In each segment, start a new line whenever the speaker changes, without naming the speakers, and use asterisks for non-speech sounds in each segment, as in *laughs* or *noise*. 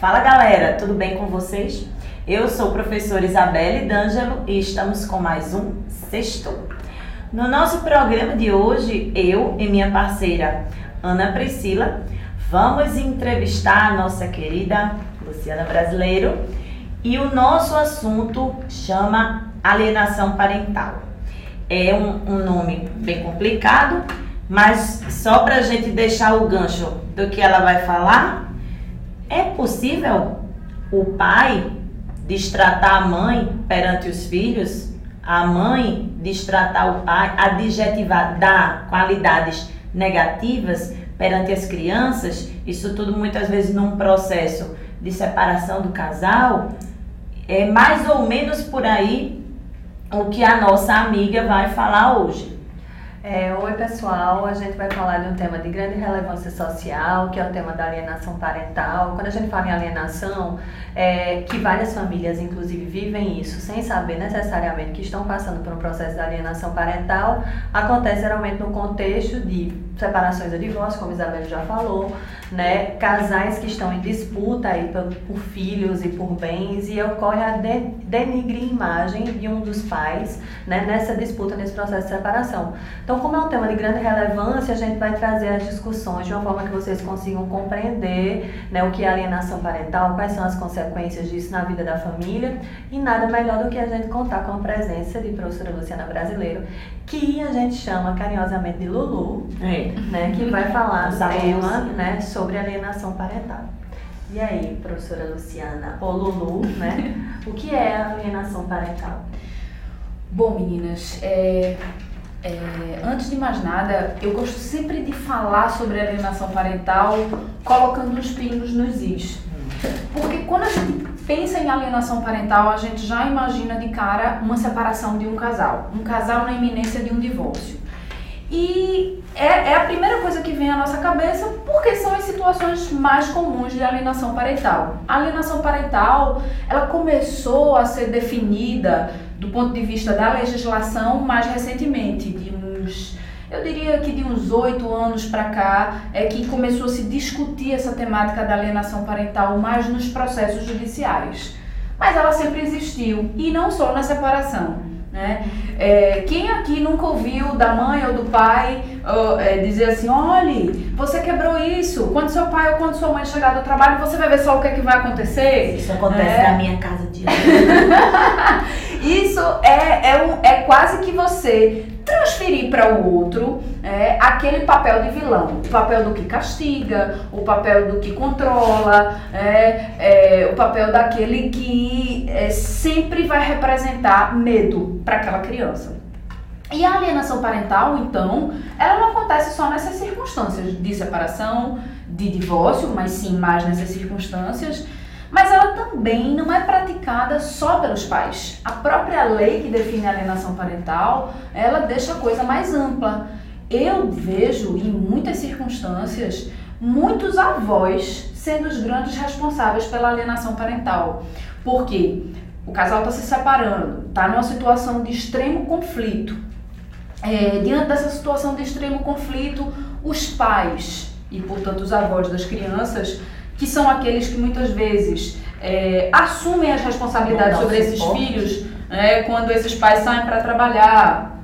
Fala galera, tudo bem com vocês? Eu sou professora Isabelle D'Angelo e estamos com mais um Sexto. No nosso programa de hoje, eu e minha parceira Ana Priscila vamos entrevistar a nossa querida Luciana Brasileiro e o nosso assunto chama alienação parental. É um, um nome bem complicado, mas só para a gente deixar o gancho do que ela vai falar, é possível o pai destratar a mãe perante os filhos, a mãe destratar o pai, adjetivar, dar qualidades negativas perante as crianças, isso tudo muitas vezes num processo de separação do casal, é mais ou menos por aí o que a nossa amiga vai falar hoje.
É, oi pessoal, a gente vai falar de um tema de grande relevância social, que é o tema da alienação parental. Quando a gente fala em alienação, é, que várias famílias inclusive vivem isso sem saber necessariamente que estão passando por um processo de alienação parental, acontece geralmente no contexto de separações ou divórcio, como a Isabel já falou, né? Casais que estão em disputa aí por, por filhos e por bens e ocorre a de, denigrir imagem de um dos pais, né? Nessa disputa, nesse processo de separação. Então, como é um tema de grande relevância, a gente vai trazer as discussões de uma forma que vocês consigam compreender, né? O que é alienação parental, quais são as consequências disso na vida da família e nada melhor do que a gente contar com a presença de professora Luciana Brasileiro, que a gente chama carinhosamente de Lulu, é. né? Que vai falar do tema, né? Sobre sobre alienação parental. E aí, professora Luciana, ou Lulu, né? *laughs* o que é alienação parental?
Bom, meninas, é, é, antes de mais nada, eu gosto sempre de falar sobre alienação parental colocando os pingos nos is. Porque quando a gente pensa em alienação parental, a gente já imagina de cara uma separação de um casal, um casal na iminência de um divórcio. E é, é, a primeira coisa que vem à nossa cabeça porque são as situações mais comuns de alienação parental. A alienação parental, ela começou a ser definida do ponto de vista da legislação mais recentemente, de uns, eu diria que de uns oito anos para cá, é que começou a se discutir essa temática da alienação parental mais nos processos judiciais. Mas ela sempre existiu, e não só na separação. Né? É, quem aqui nunca ouviu da mãe ou do pai uh, é, dizer assim, olhe, você quebrou isso, quando seu pai ou quando sua mãe chegar do trabalho, você vai ver só o que, é que vai acontecer?
Isso acontece é. na minha casa de *laughs*
Isso é, é, um, é quase que você transferir para o outro é, aquele papel de vilão, o papel do que castiga, o papel do que controla, é, é o papel daquele que é, sempre vai representar medo para aquela criança. E a alienação parental, então, ela não acontece só nessas circunstâncias de separação, de divórcio, mas sim mais nessas circunstâncias mas ela também não é praticada só pelos pais. A própria lei que define a alienação parental, ela deixa a coisa mais ampla. Eu vejo em muitas circunstâncias muitos avós sendo os grandes responsáveis pela alienação parental. Porque o casal está se separando, está numa situação de extremo conflito. É, diante dessa situação de extremo conflito, os pais e, portanto, os avós das crianças que são aqueles que muitas vezes é, assumem as responsabilidades sobre esses filhos, né, quando esses pais saem para trabalhar,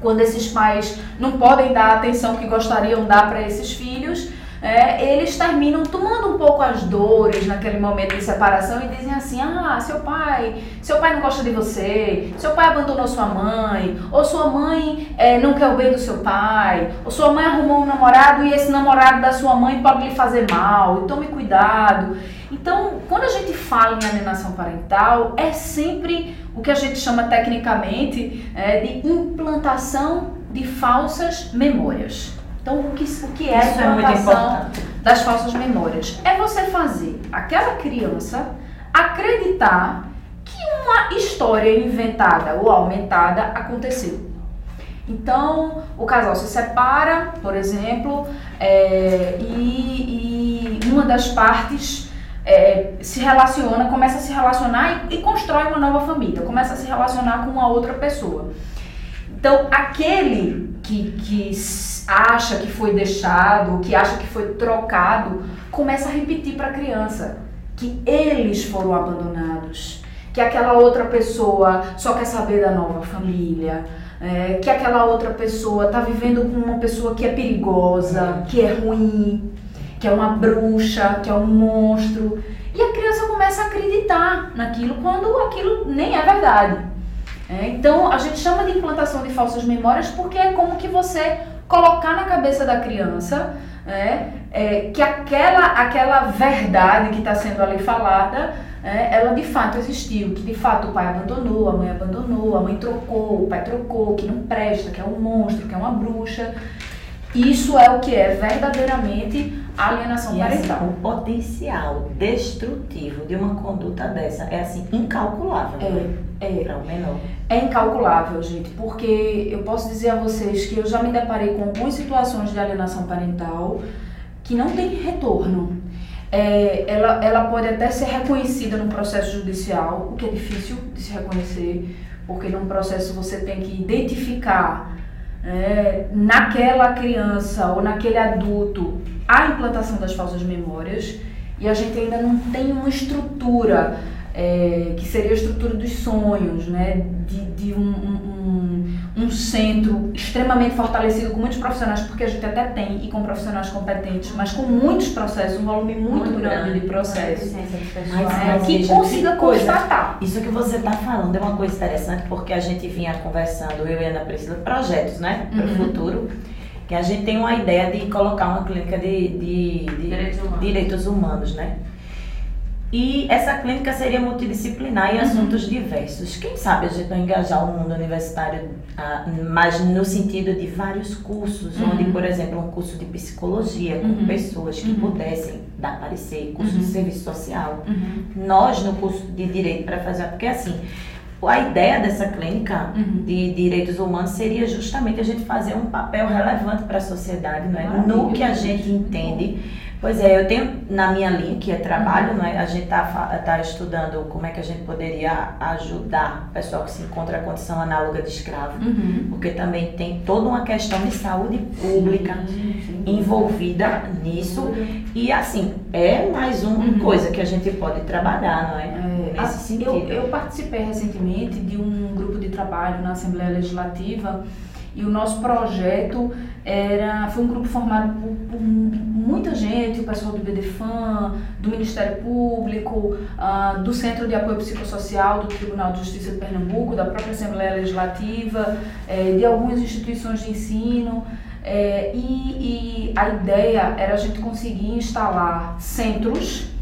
quando esses pais não podem dar a atenção que gostariam de dar para esses filhos, é, eles terminam tomando um pouco as dores naquele momento de separação e dizem assim: ah, seu pai, seu pai não gosta de você, seu pai abandonou sua mãe, ou sua mãe é, não quer o bem do seu pai, ou sua mãe arrumou um namorado e esse namorado da sua mãe pode lhe fazer mal, e tome cuidado. Então, quando a gente fala em alienação parental, é sempre o que a gente chama tecnicamente é, de implantação de falsas memórias. Então, o que, o que é Isso a implantação é das falsas memórias? É você fazer aquela criança acreditar que uma história inventada ou aumentada aconteceu. Então, o casal se separa, por exemplo, é, e, e, uma das partes é, se relaciona, começa a se relacionar e, e constrói uma nova família, começa a se relacionar com uma outra pessoa. Então, aquele que, que acha que foi deixado, que acha que foi trocado, começa a repetir para a criança que eles foram abandonados, que aquela outra pessoa só quer saber da nova família, é, que aquela outra pessoa está vivendo com uma pessoa que é perigosa, que é ruim, que é uma bruxa, que é um monstro. E a criança começa a acreditar naquilo quando aquilo nem é verdade. É, então a gente chama de implantação de falsas memórias porque é como que você colocar na cabeça da criança é, é, que aquela, aquela verdade que está sendo ali falada, é, ela de fato existiu, que de fato o pai abandonou, a mãe abandonou, a mãe trocou, o pai trocou, que não presta, que é um monstro, que é uma bruxa. Isso é o que é verdadeiramente alienação
e assim,
parental.
Assim, o potencial destrutivo de uma conduta dessa é assim incalculável.
É, é.
Para o menor.
É incalculável, gente, porque eu posso dizer a vocês que eu já me deparei com algumas situações de alienação parental que não tem retorno. É, ela, ela pode até ser reconhecida no processo judicial, o que é difícil de se reconhecer, porque num processo você tem que identificar é, naquela criança ou naquele adulto a implantação das falsas memórias e a gente ainda não tem uma estrutura é, que seria a estrutura dos sonhos, né? de, de um, um, centro extremamente fortalecido com muitos profissionais, porque a gente até tem, e com profissionais competentes, mas com muitos processos, um volume muito, muito grande, grande de processos.
Mas, é, que consiga constatar. Isso que você está falando é uma coisa interessante, porque a gente vinha conversando, eu e a Ana Priscila, projetos né, para o uhum. futuro que a gente tem uma ideia de colocar uma clínica de, de, de direitos, humanos. direitos humanos, né? E essa clínica seria multidisciplinar em uhum. assuntos diversos. Quem sabe a gente não engajar o mundo universitário, ah, mas no sentido de vários cursos, uhum. onde, por exemplo, um curso de psicologia com uhum. pessoas que uhum. pudessem dar parecer, curso de uhum. serviço social. Uhum. Nós, no curso de direito, para fazer. Porque assim. A ideia dessa clínica de direitos humanos seria justamente a gente fazer um papel relevante para a sociedade, não é? no que a gente entende Pois é, eu tenho na minha linha, que é trabalho, uhum. né, a gente está tá estudando como é que a gente poderia ajudar o pessoal que se encontra a condição análoga de escravo, uhum. porque também tem toda uma questão de saúde pública sim, sim, envolvida nisso. E assim, é mais uma uhum. coisa que a gente pode trabalhar, não é? é
Nesse sentido. Eu, eu participei recentemente de um grupo de trabalho na Assembleia Legislativa e o nosso projeto era, foi um grupo formado por, por muita gente, o pessoal do BDFAM, do Ministério Público, uh, do Centro de Apoio Psicossocial do Tribunal de Justiça de Pernambuco, da própria Assembleia Legislativa, eh, de algumas instituições de ensino. Eh, e, e a ideia era a gente conseguir instalar centros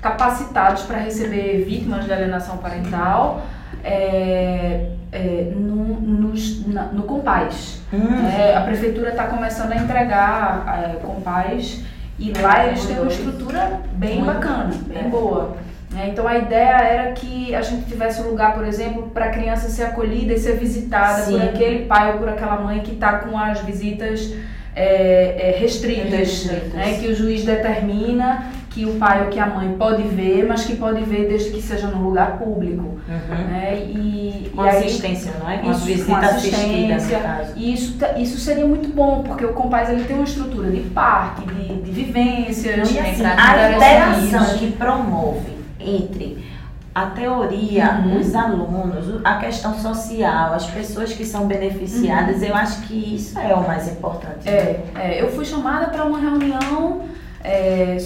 capacitados para receber vítimas de alienação parental é, é, no, nos, na, no Compaz. Hum. É, a prefeitura está começando a entregar é, Compaz e lá eles têm uma estrutura bem bacana, bem é. boa. É, então a ideia era que a gente tivesse um lugar, por exemplo, para a criança ser acolhida e ser visitada Sim. por aquele pai ou por aquela mãe que está com as visitas é, é, restritas, né, que o juiz determina que o pai ou que a mãe pode ver, mas que pode ver desde que seja no lugar público. Uhum. Né?
E, com e assistência, aí, não é? Com isso, visita com assistência, assistida,
E isso, isso seria muito bom, porque o Compaz ele tem uma estrutura de parque, de, de vivências.
E assim, a interação que promove entre a teoria, uhum. os alunos, a questão social, as pessoas que são beneficiadas, uhum. eu acho que isso é o mais importante.
É, é eu fui chamada para uma reunião, é,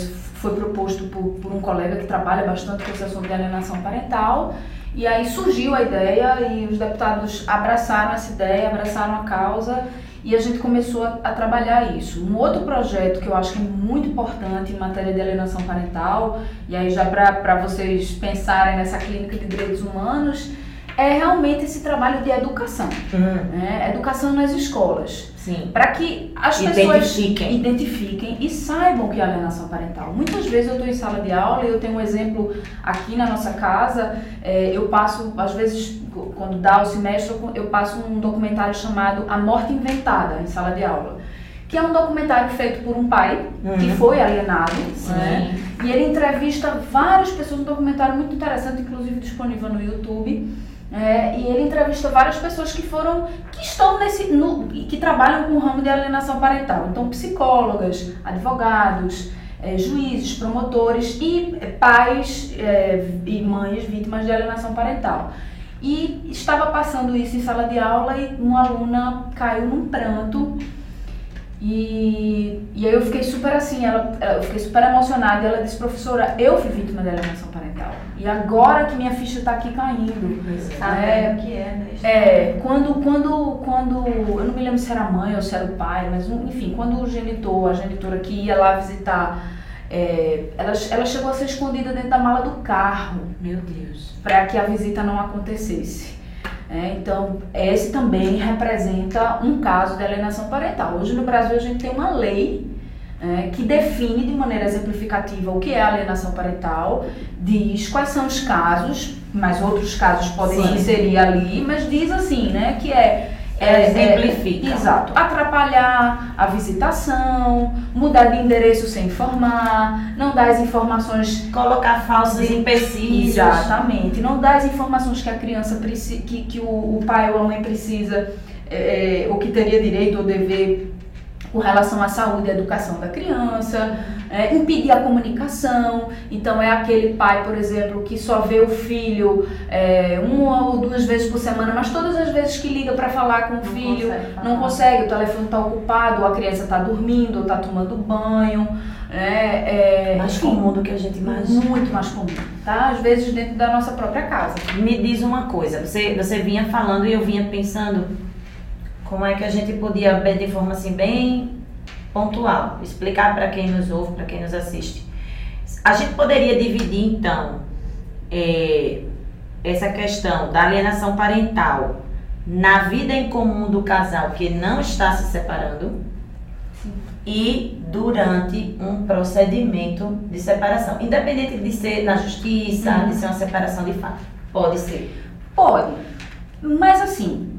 foi proposto por, por, um colega que trabalha bastante com esse assunto de alienação parental, e aí surgiu a ideia e os deputados abraçaram essa ideia, abraçaram a causa e a gente começou a, a, trabalhar isso. Um outro projeto que eu acho que é muito importante em matéria de alienação parental, e aí já para vocês pensarem nessa clínica de direitos humanos, é realmente esse trabalho de educação. Uhum. Né? Educação nas escolas. Para que as pessoas identifiquem e saibam que é alienação parental. Muitas vezes eu estou em sala de aula e eu tenho um exemplo aqui na nossa casa, é, eu passo, às vezes, quando dá o semestre, eu passo um documentário chamado A Morte Inventada em sala de aula. Que é um documentário feito por um pai uhum. que foi alienado. Né? E ele entrevista várias pessoas, um documentário muito interessante, inclusive disponível no YouTube É, e ele entrevista várias pessoas que foram, que estão nesse, no, que trabalham com o ramo de alienação parental. Então, psicólogas, advogados, é, juízes, promotores e pais é, e mães vítimas de alienação parental. E estava passando isso em sala de aula e uma aluna caiu num pranto e, e aí eu fiquei super assim, ela, eu fiquei super emocionada e ela disse, professora, eu fui vítima de alienação parental. E agora que minha ficha está aqui caindo.
Sabe é, o que é, né?
É, quando, quando, quando, eu não me lembro se era a mãe ou se era o pai, mas enfim, quando o genitor, a genitora que ia lá visitar, é, ela, ela chegou a ser escondida dentro da mala do carro.
Meu Deus.
Para que a visita não acontecesse. É, então, esse também representa um caso de alienação parental. Hoje no Brasil a gente tem uma lei é, que define de maneira exemplificativa o que é alienação parental, diz quais são os casos, mas outros casos podem Sim. inserir ali, mas diz assim, né, que é
é, exemplifica.
É, exato. Atrapalhar a visitação, mudar de endereço sem informar, não dar as informações.
Colocar falsos de... empecilhos.
Exatamente. Não dar as informações que a criança precisa, que, que o, o pai ou a mãe precisa, é, é ou que teria direito ou dever com relação à saúde e educação da criança, é, impedir a comunicação. Então, é aquele pai, por exemplo, que só vê o filho é, uma ou duas vezes por semana, mas todas as vezes que liga para falar com o não filho, consegue não consegue, o telefone está ocupado, ou a criança está dormindo, ou está tomando banho.
É, é, mais comum do que a gente imagina.
Muito mais comum, tá? Às vezes dentro da nossa própria casa.
Me diz uma coisa, você, você vinha falando e eu vinha pensando como é que a gente podia, de forma assim bem pontual, explicar para quem nos ouve, para quem nos assiste. A gente poderia dividir então é, essa questão da alienação parental na vida em comum do casal que não está se separando Sim. e durante um procedimento de separação, independente de ser na justiça, uhum. de ser uma separação de fato. Pode ser.
Pode. Mas assim,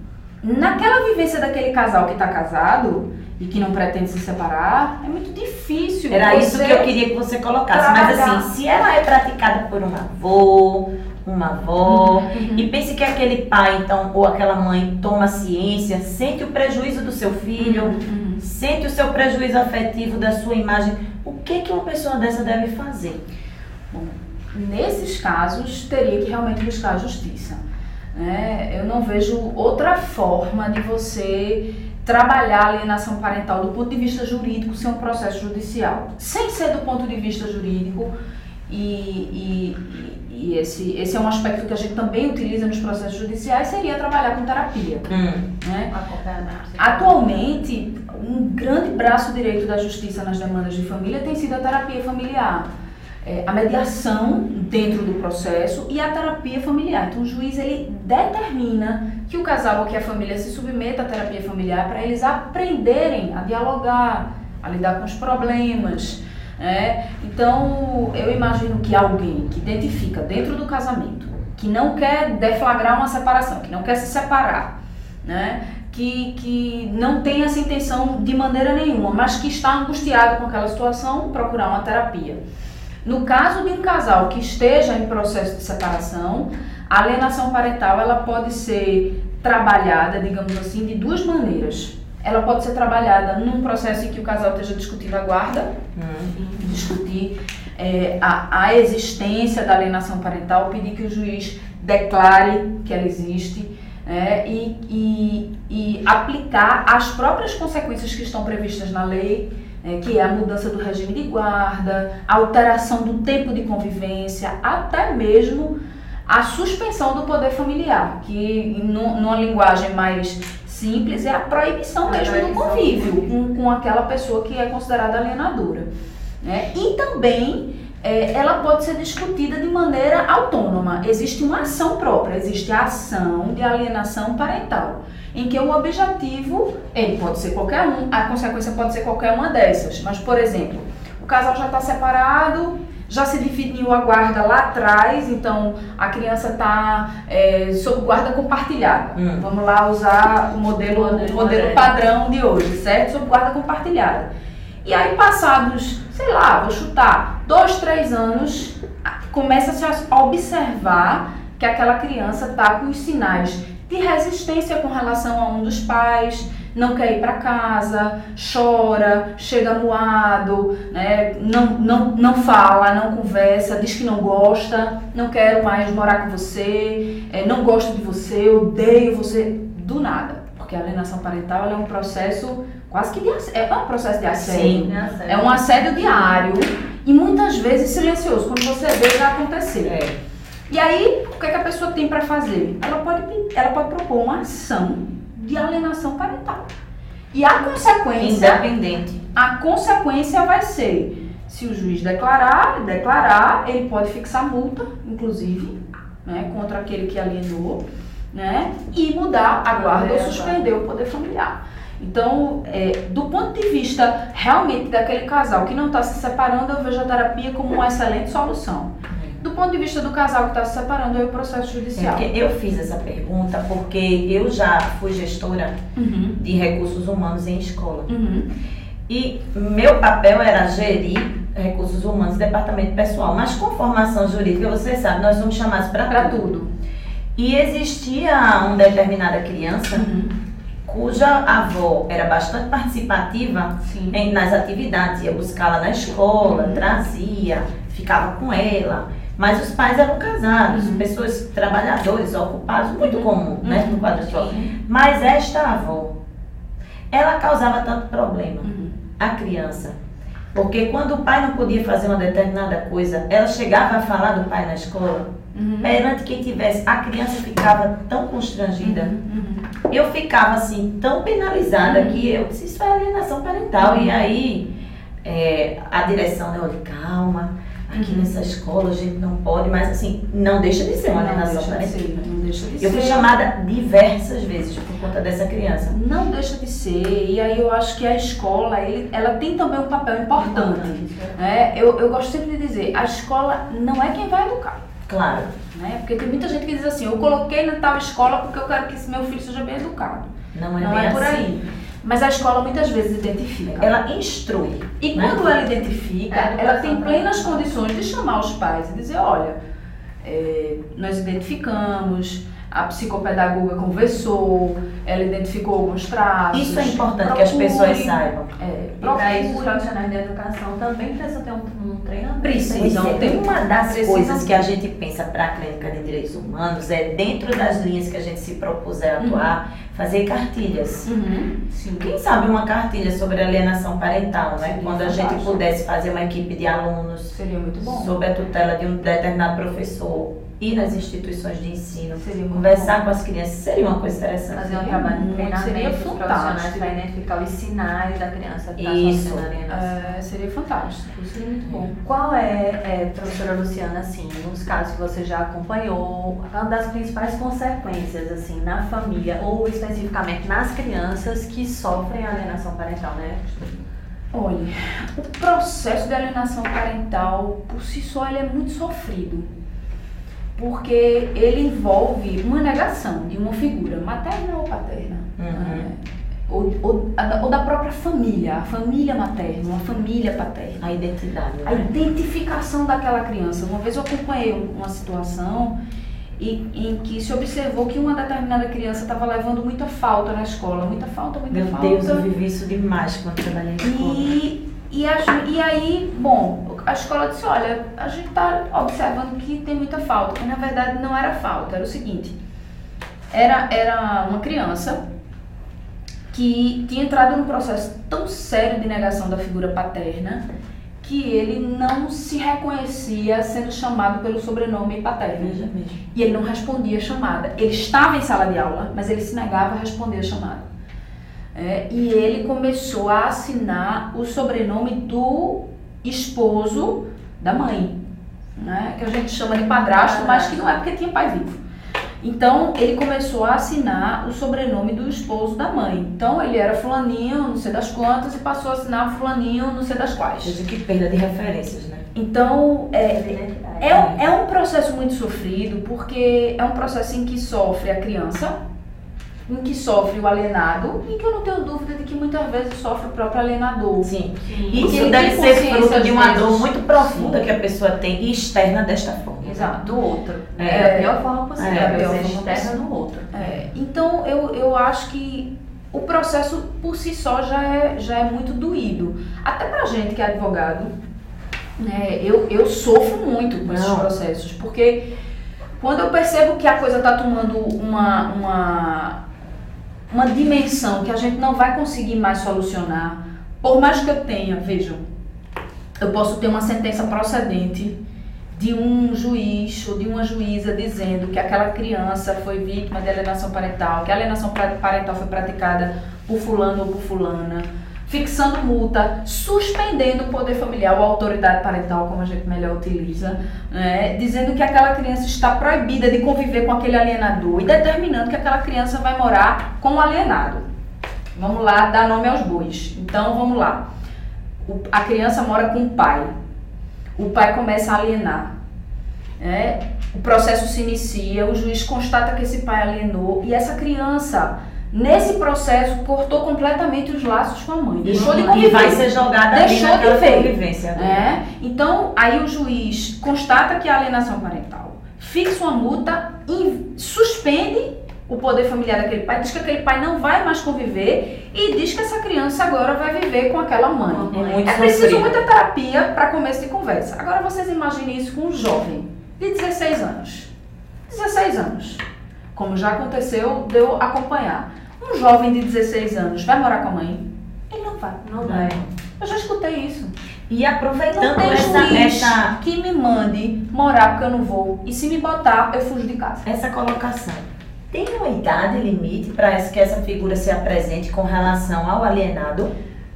naquela vivência daquele casal que está casado e que não pretende se separar, é muito difícil.
Era isso que eu queria que você colocasse. Trabalhar. Mas assim, se ela é praticada por um avô, uma avó, uhum. e pense que aquele pai, então, ou aquela mãe toma ciência, sente o prejuízo do seu filho, uhum. sente o seu prejuízo afetivo da sua imagem, o que que uma pessoa dessa deve fazer?
Bom, nesses casos, teria que realmente buscar a justiça. Né? Eu não vejo outra forma de você trabalhar a alienação parental do ponto de vista jurídico sem um processo judicial. Sem ser do ponto de vista jurídico, e, e, e esse, esse é um aspecto que a gente também utiliza nos processos judiciais, seria trabalhar com terapia. Hum. Né? Atualmente, um grande braço direito da justiça nas demandas de família tem sido a terapia familiar é, a mediação dentro do processo e a terapia familiar. Então, o juiz ele determina que o casal ou que a família se submeta à terapia familiar para eles aprenderem a dialogar, a lidar com os problemas. Né? Então, eu imagino que alguém que identifica dentro do casamento que não quer deflagrar uma separação, que não quer se separar, né? que, que não tem essa intenção de maneira nenhuma, mas que está angustiado com aquela situação, procurar uma terapia. No caso de um casal que esteja em processo de separação, a alienação parental ela pode ser trabalhada, digamos assim, de duas maneiras. Ela pode ser trabalhada num processo em que o casal esteja discutindo a guarda, uhum. discutir é, a, a existência da alienação parental, pedir que o juiz declare que ela existe é, e, e, e aplicar as próprias consequências que estão previstas na lei é, que é a mudança do regime de guarda, a alteração do tempo de convivência, até mesmo a suspensão do poder familiar, que numa linguagem mais simples é a proibição mesmo do convívio com, com aquela pessoa que é considerada alienadora. Né? E também é, ela pode ser discutida de maneira autônoma. Existe uma ação própria, existe a ação de alienação parental em que o objetivo, ele pode ser qualquer um, a consequência pode ser qualquer uma dessas. Mas, por exemplo, o casal já está separado, já se definiu a guarda lá atrás, então a criança está é, sob guarda compartilhada. Hum. Vamos lá usar o modelo, o modelo padrão de hoje, certo? Sob guarda compartilhada. E aí, passados, sei lá, vou chutar, dois, três anos, começa-se a observar que aquela criança está com os sinais de resistência com relação a um dos pais, não quer ir para casa, chora, chega moado, né? não, não, não fala, não conversa, diz que não gosta, não quero mais morar com você, é, não gosto de você, odeio você, do nada. Porque a alienação parental é um processo quase que de é um processo de assédio. Sim, é, um assédio diário e muitas vezes silencioso. Quando você vê, já aconteceu. É. E aí, o que, é que a pessoa tem para fazer? Ela pode, ela pode propor uma ação de alienação parental. E a consequência.
Independente.
A consequência vai ser, se o juiz declarar, declarar, ele pode fixar multa, inclusive, né, contra aquele que alienou, né, e mudar a guarda ou suspender o poder familiar. Então, é, do ponto de vista realmente daquele casal que não está se separando, eu vejo a terapia como uma excelente solução do ponto de vista do casal que está se separando, é o processo judicial.
É eu fiz essa pergunta porque eu já fui gestora uhum. de recursos humanos em escola. Uhum. E meu papel era gerir recursos humanos, departamento pessoal. Mas com formação jurídica, você sabe, nós somos chamados para tudo. tudo. E existia uma determinada criança uhum. Cuja avó era bastante participativa em, nas atividades, ia buscá-la na escola, uhum. trazia, ficava com ela. Mas os pais eram casados, uhum. pessoas trabalhadores, ocupados, muito uhum. comum, né, no quadro histórico. Mas esta avó, ela causava tanto problema uhum. à criança. Porque quando o pai não podia fazer uma determinada coisa, ela chegava a falar do pai na escola, uhum. perante quem tivesse, a criança ficava tão constrangida. Uhum. Eu ficava assim, tão penalizada uhum. que eu disse, isso é alienação parental. E aí é, a direção, né, olha, calma aqui uhum. nessa escola a gente não pode, mas assim, não deixa de ser uma alienação parental. Não deixa de eu ser. fui chamada diversas vezes por conta dessa criança.
Não deixa de ser, e aí eu acho que a escola, ele, ela tem também um papel importante. Né? Eu, eu gosto sempre de dizer, a escola não é quem vai educar.
Claro.
Né? Porque tem muita gente que diz assim, eu coloquei na tal escola porque eu quero que esse meu filho seja bem educado.
Não é, não é por assim. aí.
Mas a escola muitas vezes identifica.
Ela instrui.
E né? quando ela identifica, é, ela tem plenas condições de chamar os pais e dizer, olha, é, nós identificamos, a psicopedagoga conversou, ela identificou alguns traços.
Isso é importante procure, que as pessoas saibam.
É, para isso, os profissionais de educação também precisam ter um, um treinamento.
Precisam é. ter. Uma das precisam coisas que a gente pensa para a clínica de direitos humanos é, dentro das linhas que a gente se propuser atuar, uhum fazer cartilhas. Uhum. Quem sabe uma cartilha sobre alienação parental, né? Seria Quando a gente pudesse fazer uma equipe de alunos
Seria muito bom.
sob a tutela de um determinado professor ir nas instituições de ensino, conversar bom. com as crianças, seria uma coisa interessante.
Fazer um trabalho de treinamento seria profissionais para identificar os sinais da criança que está
Isso. É, seria fantástico, seria muito bom.
Qual é, é, professora Luciana, assim, nos casos que você já acompanhou, uma das principais consequências, assim, na família, ou especificamente nas crianças que sofrem alienação parental, né?
Olha, o processo de alienação parental, por si só, ele é muito sofrido porque ele envolve uma negação de uma figura materna ou paterna. Uhum. Né? Ou, ou, ou, da própria família, a família materna, a família paterna.
A identidade. Né?
A identificação daquela criança. Uma vez eu acompanhei uma situação em, em que se observou que uma determinada criança estava levando muita falta na escola. Muita falta, muita
Meu
falta.
Meu Deus, eu vivi isso demais quando trabalhei na escola.
E, e, a, e aí, bom, a escola disse, olha, a gente está observando que tem muita falta, mas na verdade não era falta, era o seguinte, era, era uma criança que tinha entrado num processo tão sério de negação da figura paterna que ele não se reconhecia sendo chamado pelo sobrenome paterno. E ele não respondia a chamada. Ele estava em sala de aula, mas ele se negava a responder a chamada. É, e ele começou a assinar o sobrenome do esposo da mãe, né? que a gente chama de padrasto, mas que não é porque tinha pai vivo. Então ele começou a assinar o sobrenome do esposo da mãe. Então ele era fulaninho, não sei das quantas, e passou a assinar fulaninho, não sei das quais.
Veja que perda de referências, né?
Então é, é, é um processo muito sofrido, porque é um processo em que sofre a criança, em que sofre o alienado e que eu não tenho dúvida de que muitas vezes sofre o próprio alienador.
Sim. Sim. Isso deve ser fruto de uma dor muito profunda Sim. que a pessoa tem e externa desta forma.
Exato, do outro.
É.
É, a pior forma possível,
É, a pior forma
externa no outro.
É, então eu, eu acho que o processo por si só já é, já é muito doído. Até pra gente que é advogado, né, eu, eu sofro muito com esses
Não.
processos, porque quando eu percebo que a coisa está tomando uma, uma, uma dimensão que a gente não vai conseguir mais solucionar, por mais que eu tenha, vejam, eu posso ter uma sentença procedente de um juiz ou de uma juíza dizendo que aquela criança foi vítima de alienação parental, que a alienação parental foi praticada por fulano ou por fulana, fixando multa, suspendendo o poder familiar ou autoridade parental, como a gente melhor utiliza, né, dizendo que aquela criança está proibida de conviver com aquele alienador e determinando que aquela criança vai morar com o alienado. Vamos lá, dar nome aos bois. Então, vamos lá. O- a criança mora com o pai. O pai começa a alienar. né? O processo se inicia, o juiz constata que esse pai alienou e essa criança, nesse processo, cortou completamente os laços com a mãe. Deixou de
e
conviver.
vai ser jogada
Deixou de ver.
convivência.
É, então, aí o juiz constata que há alienação parental, fixa uma multa, e suspende o poder familiar daquele pai, diz que aquele pai não vai mais conviver e diz que essa criança agora vai viver com aquela mãe.
É muito
É preciso
sofrido.
muita terapia para começo de conversa. Agora vocês imaginem isso com um jovem de 16 anos. 16 anos. Como já aconteceu de eu acompanhar. Um jovem de 16 anos vai morar com a mãe? Ele não vai.
Não
vai.
Eu já escutei isso.
E aproveitando
tem
essa, essa,
que me mande morar porque eu não vou. E se me botar, eu fujo de casa.
essa colocação, tem uma idade limite para que essa figura se apresente com relação ao alienado?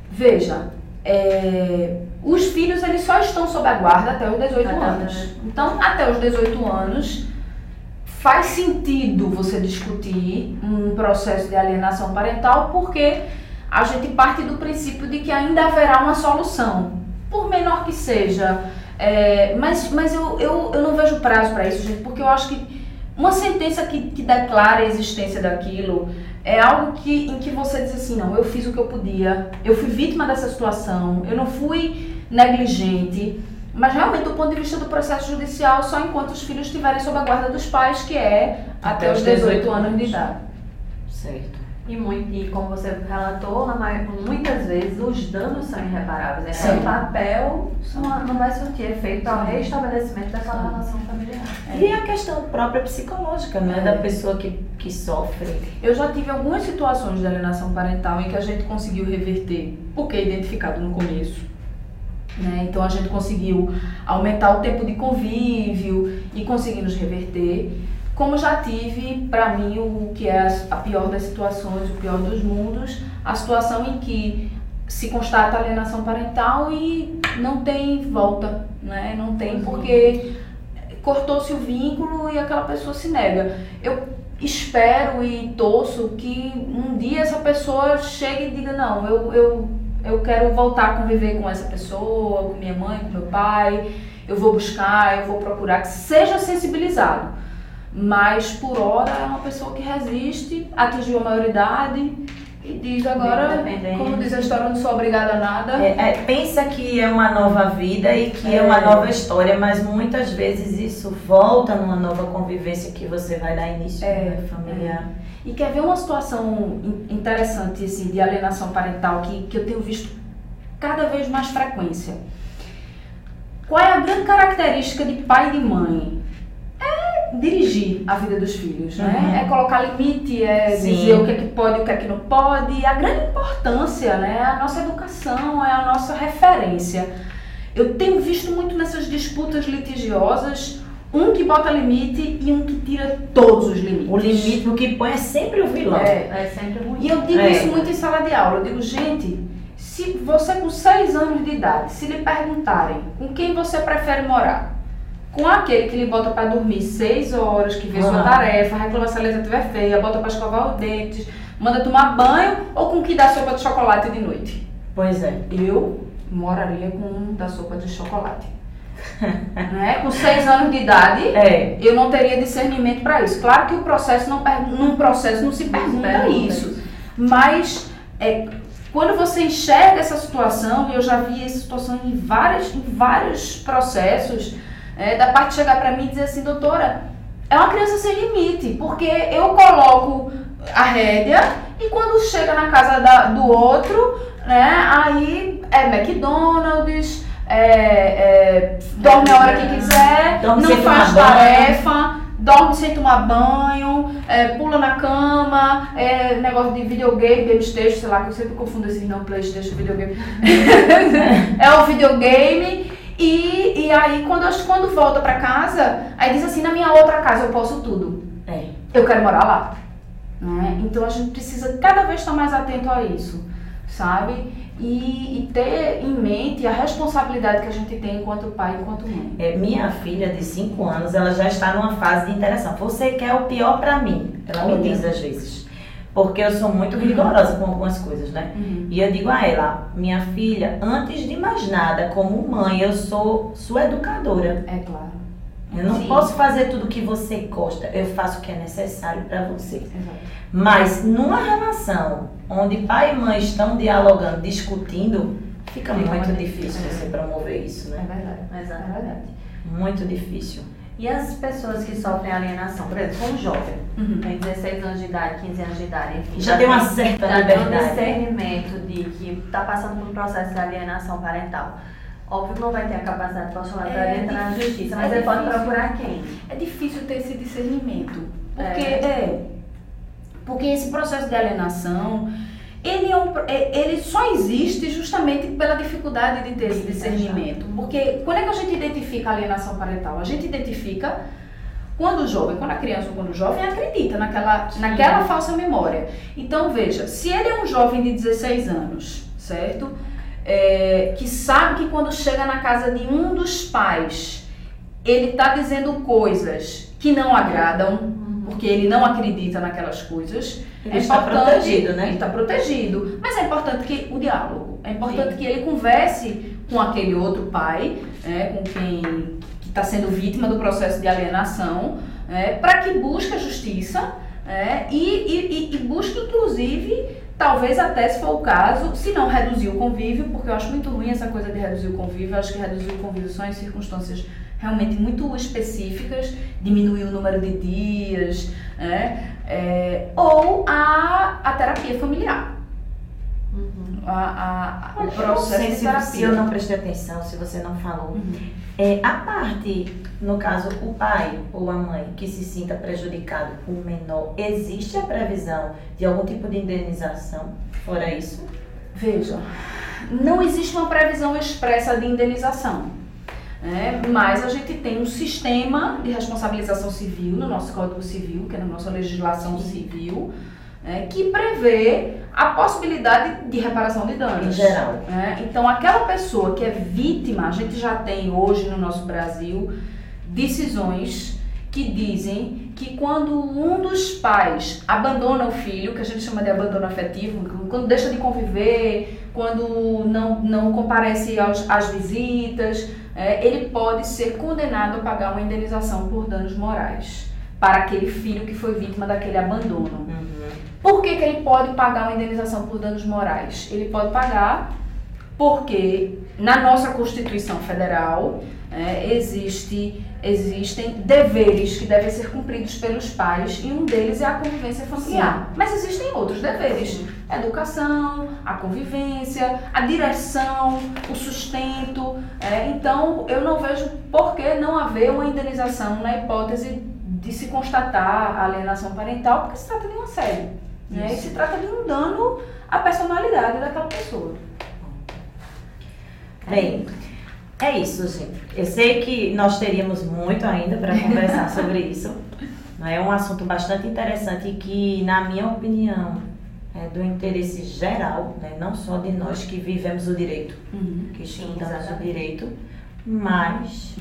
Veja, é, os filhos eles só estão sob a guarda até os 18
Até
anos.
os-
Então, até os 18 anos, faz sentido você discutir um processo de alienação parental porque a gente parte do princípio de que ainda haverá uma solução, por menor que seja. É, mas mas eu, eu, eu não vejo prazo para isso, gente, porque eu acho que uma sentença que, que declara a existência daquilo é algo que, em que você diz assim, não, eu fiz o que eu podia, eu fui vítima dessa situação, eu não fui negligente, mas realmente do ponto de vista do processo judicial, só enquanto os filhos estiverem sob a guarda dos pais, que é até, os 18 anos de idade.
Certo.
E, muito, e como você relatou, muitas vezes os danos são irreparáveis.
Sim.
Então, o papel não, não vai surtir efeito ao restabelecimento daquela
Sim.
relação familiar.
E a questão própria psicológica, né?
É.
Da pessoa que, que sofre.
Eu já tive algumas situações de alienação parental em que a gente conseguiu reverter, porque é identificado no começo. Né? Então a gente conseguiu aumentar o tempo de convívio e conseguimos reverter. Como já tive, para mim, o que é a pior das situações, o pior dos mundos, a situação em que se constata alienação parental e não tem volta, né? Não tem porque cortou-se o vínculo e aquela pessoa se nega. Eu espero e torço que um dia essa pessoa chegue e diga, não, eu, eu, eu quero voltar a conviver com essa pessoa, com minha mãe, com meu pai, eu vou buscar, eu vou procurar, que seja sensibilizado. Mas por hora é uma pessoa que resiste, atingiu a maioridade e diz agora, como diz a história, não sou obrigada a nada.
É, é, pensa que é uma nova vida e que é. uma
É.
nova história, mas muitas vezes isso volta numa nova convivência que você vai dar início
É,
familiar.
E quer ver uma situação in- interessante assim, de alienação parental que, que eu tenho visto cada vez mais frequência? Qual é a grande característica de pai e de mãe? É dirigir a vida dos filhos, né?
Uhum.
É colocar limite, é
Sim.
dizer o que é que pode e o que é que não pode. A grande importância, né? É a nossa educação, é a nossa referência. Eu tenho visto muito nessas disputas litigiosas um que bota limite e um que tira todos os limites.
O limite, o que põe é sempre o vilão.
É,
É sempre
e eu digo
É.
isso muito em sala de aula. Eu digo, gente, se você com 6 anos de idade, se lhe perguntarem com quem você prefere morar, com aquele que lhe bota para dormir 6 horas, que vê sua
Ah.
tarefa, reclama se a letra estiver feia, bota para escovar os dentes, manda tomar banho, ou com que dá sopa de chocolate de noite?
Pois é.
Eu moraria com um da sopa de chocolate. *laughs* né? Com 6 anos de idade,
É.
eu não teria discernimento para isso. Claro que o processo não num processo não se pergunta
pergunta
isso, mas é, quando você enxerga essa situação, e eu já vi essa situação em vários, em vários processos, é, da parte chegar para mim e dizer assim, doutora, é uma criança sem limite, porque eu coloco a rédea e quando chega na casa da, do outro, né, aí é McDonald's, é, é, dorme a hora que quiser,
Dorme
não faz
tomar banho.
tarefa, dorme sem tomar banho, é, pula na cama, é, negócio de videogame, Playstation, sei lá, que eu sempre confundo esses não Playstation videogame. *laughs* é o videogame. E, e aí, quando, eu- quando volta pra casa, aí diz assim, na minha outra casa eu posso tudo.
É.
Eu quero morar lá. Né? Então a gente precisa cada vez estar mais atento a isso, sabe? E, e ter em mente a responsabilidade que a gente tem enquanto pai e enquanto mãe.
É, minha filha de 5 anos, ela já está numa fase de interação. Você quer o pior pra mim? Ela me
Olha.
diz às vezes. Porque eu sou muito rigorosa com algumas coisas, né? E eu digo a ela, minha filha, antes de mais nada, como mãe, eu sou sua educadora.
É claro.
Eu não
Sim.
posso fazer tudo o que você gosta, eu faço o que é necessário pra você.
Exato.
Mas numa relação onde pai e mãe estão dialogando, discutindo, fica
Fica
muito
muito
difícil
difícil.
você promover isso,
É
né?
verdade.
Exatamente.
É verdade.
Muito difícil.
E as pessoas que sofrem alienação, por exemplo, um jovem,
Uhum.
tem 16 anos de idade, 15 anos de idade, enfim.
Já tem uma certa
já tem um
liberdade.
discernimento de que está passando por um processo de alienação parental. Óbvio que não vai ter a capacidade profissional para
É
entrar na justiça,
é
mas ele pode
difícil.
procurar quem?
É difícil ter esse discernimento. Porque
É.
é. Porque esse processo de alienação, ele, é um, é- ele só existe justamente pela dificuldade de ter esse discernimento. Porque quando é que a gente identifica a alienação parental? A gente identifica quando o jovem, quando a criança ou quando o jovem acredita naquela, naquela falsa memória. Então veja, se ele é um jovem de 16 anos, certo? É, que sabe que quando chega na casa de um dos pais, ele está dizendo coisas que não agradam, porque ele não acredita naquelas coisas.
Ele
é
está protegido, né?
Ele está protegido. Mas é importante que o diálogo. É importante que ele converse com aquele outro pai, né, com quem está sendo vítima do processo de alienação, para que busque a justiça né, e, e, e- busque, inclusive, talvez até se for o caso, se não reduzir o convívio, porque eu acho muito ruim essa coisa de reduzir o convívio. Eu acho que reduzir o convívio só em circunstâncias realmente muito específicas, diminuir o número de dias, né? É, ou a, a terapia familiar.
Uhum.
A, a- a- o processo de
se,
terapia.
se eu não prestei atenção, se você não falou.
Uhum.
É, a parte, no caso, o pai ou a mãe que se sinta prejudicado, o menor, existe a previsão de algum tipo de indenização? Fora isso?
Veja, não existe uma previsão expressa de indenização. Né? mas a gente tem um sistema de responsabilização civil no nosso Código Civil, que é na nossa legislação civil, né, que prevê a possibilidade de reparação de danos.
Em geral.
né? Então, aquela pessoa que é vítima, a gente já tem hoje no nosso Brasil decisões que dizem que quando um dos pais abandona o filho, que a gente chama de abandono afetivo, quando deixa de conviver, quando não, não comparece aos, às visitas, é, ele pode ser condenado a pagar uma indenização por danos morais para aquele filho que foi vítima daquele abandono. Por que, que ele pode pagar uma indenização por danos morais? Ele pode pagar porque na nossa Constituição Federal é, existe, existem deveres que devem ser cumpridos pelos pais e um deles é a convivência familiar. Mas existem outros deveres: a educação, a convivência, a direção, o sustento. é, então eu não vejo por que não haver uma indenização na hipótese de se constatar a alienação parental, porque se trata de um assédio. Né? E se trata de um dano à personalidade daquela pessoa.
Bem, é isso, gente. Eu sei que nós teríamos muito ainda para *laughs* conversar sobre isso. É um assunto bastante interessante e que, na minha opinião, é do interesse geral, né? não só de nós que vivemos o direito, que estudamos o direito, mas,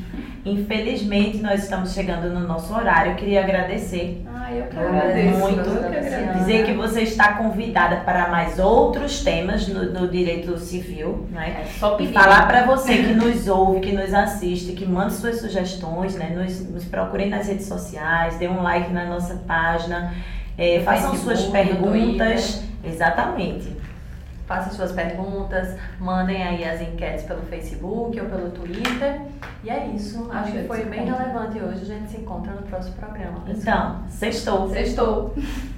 infelizmente, nós estamos chegando no nosso horário. Eu queria agradecer
Ah, eu que agradeço.
muito.
eu que agradeço.
Dizer que você está convidada para mais outros temas no, no direito civil, né?
É só
E
pedir.
falar para você que nos ouve, que nos assiste, que manda suas sugestões, né? Nos, nos procurem nas redes sociais, dê um like na nossa página, é, façam suas perguntas. Exatamente.
Façam suas perguntas, mandem aí as enquetes pelo Facebook ou pelo Twitter. E é isso. Acho que foi bem relevante hoje. A gente se encontra no próximo programa.
Então, sextou.
Sextou. *laughs*